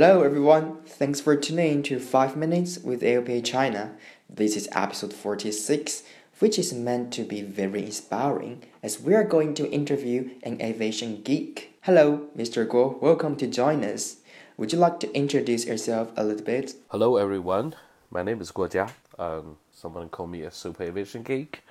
Hello everyone, thanks for tuning in to 5 Minutes with AOPA China. This is episode 46, which is meant to be very inspiring as we are going to interview an aviation geek. Hello, Mr. Guo, welcome to join us. Would you like to introduce yourself a little bit? Hello everyone, my name is Guo Jia. Um, someone call me a super aviation geek,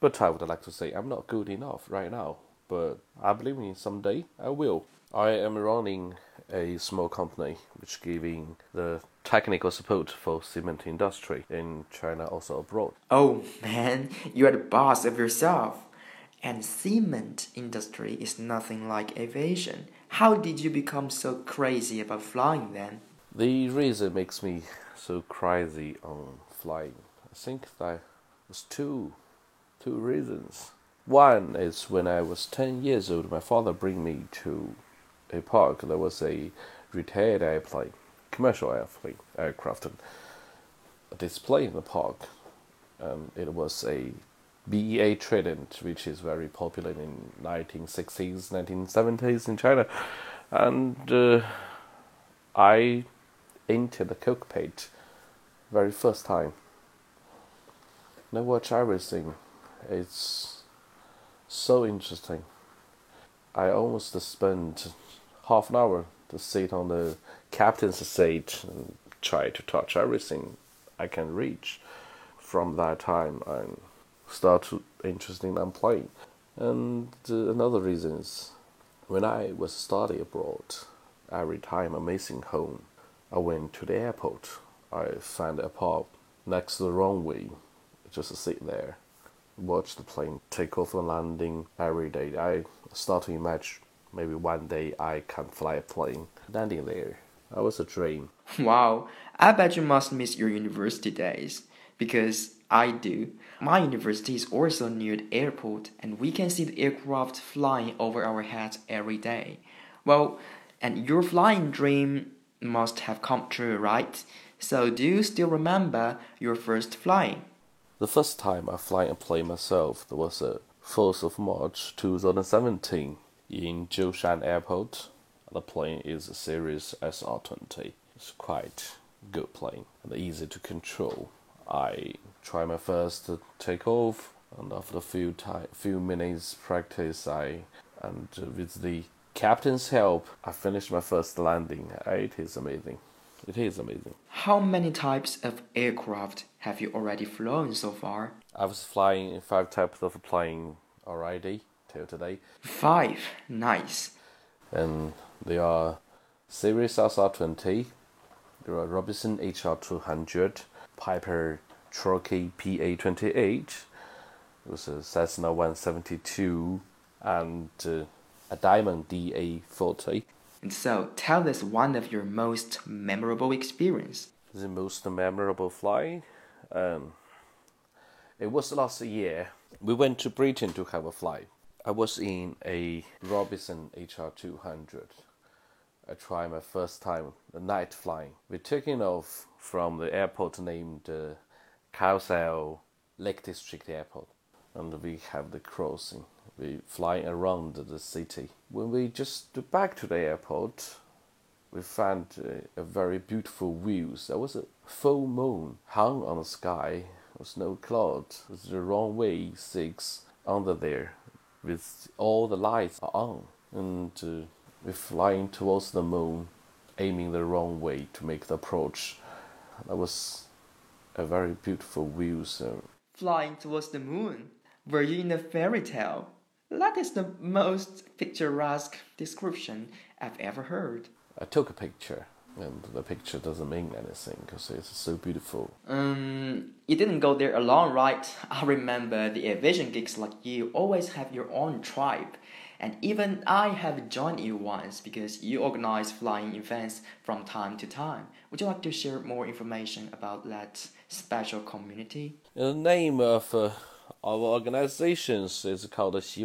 but I would like to say I'm not good enough right now, but I believe in someday I will. I am running a small company which giving the technical support for cement industry in China also abroad. Oh man, you are the boss of yourself. And cement industry is nothing like aviation. How did you become so crazy about flying then? The reason makes me so crazy on flying. I think that was two two reasons. One is when I was ten years old my father bring me to a park, there was a retired airplane, commercial airplane, aircraft, display in the park. Um, it was a BEA Trident, which is very popular in 1960s, 1970s in China, and uh, I entered the cockpit very first time. I watch everything. It's so interesting. I almost spent half an hour to sit on the captain's seat and try to touch everything I can reach. From that time, I start interested in playing. And uh, another reason is when I was studying abroad, every time I'm missing home, I went to the airport. I found a pub next to the runway, just to sit there, watch the plane take off and landing every day. I start to imagine maybe one day I can fly a plane landing there. That was a dream. Wow, I bet you must miss your university days because I do. My university is also near the airport and we can see the aircraft flying over our heads every day. Well, and your flying dream must have come true, right? So, do you still remember your first flying? The first time I fly a plane myself was a 4th of March 2017 in Jiushan Airport. The plane is a Cirrus SR20. It's quite good plane and easy to control. I try my first to take off, and after a few time, few minutes practice, I and with the captain's help, I finished my first landing. It is amazing. It is amazing. How many types of aircraft have you already flown so far? I was flying five types of plane already till today. Five, nice. And they are Cirrus SR20, there are Robinson HR200, Piper Cherokee PA28, it was a Cessna 172, and uh, a Diamond DA40. And so, tell us one of your most memorable experience. The most memorable flight? Um, it was last year. We went to Britain to have a flight. I was in a Robinson HR200. I tried my first time the night flying. We're taking off from the airport named uh, Carlisle Lake District Airport, and we have the crossing. We fly around the city. When we just back to the airport, we found uh, a very beautiful views. There was a full moon hung on the sky. There was no clouds. It was the runway six under there with all the lights on, and uh, we're flying towards the moon, aiming the wrong way to make the approach. That was a very beautiful view. So flying towards the moon. Were you in a fairy tale? That is the most picturesque description I've ever heard. I took a picture and the picture doesn't mean anything because it's so beautiful. Um, you didn't go there alone, right? I remember the aviation geeks like you always have your own tribe. And even I have joined you once because you organize flying events from time to time. Would you like to share more information about that special community? The name of uh, our organizations is called Ge,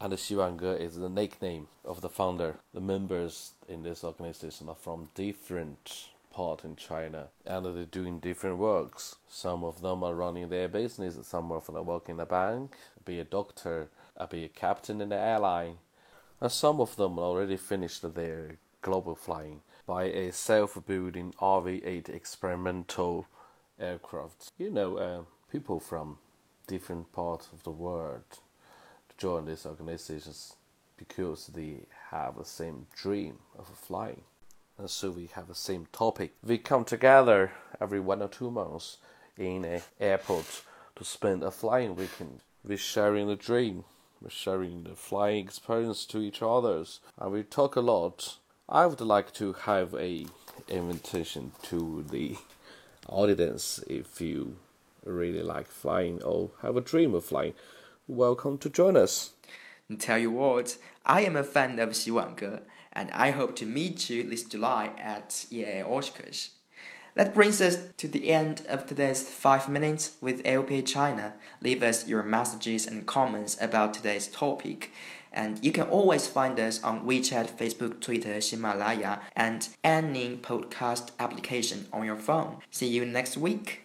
and Ge is the nickname of the founder. The members in this organization are from different part in China, and they're doing different works. Some of them are running their business, some of them work in a bank, be a doctor, be a captain in the airline, and some of them already finished their global flying by a self-building RV-8 experimental aircraft. You know, uh, people from different parts of the world to join these organizations because they have the same dream of flying. And so we have the same topic. We come together every one or two months in an airport to spend a flying weekend. We're sharing the dream. We're sharing the flying experience to each others. And we talk a lot. I would like to have a invitation to the audience if you really like flying or have a dream of flying. Welcome to join us. Tell you what, I am a fan of Xi Wange, and I hope to meet you this July at EAA Oshkosh. That brings us to the end of today's 5 minutes with AOPA China. Leave us your messages and comments about today's topic. And you can always find us on WeChat, Facebook, Twitter, Himalaya, and any podcast application on your phone. See you next week.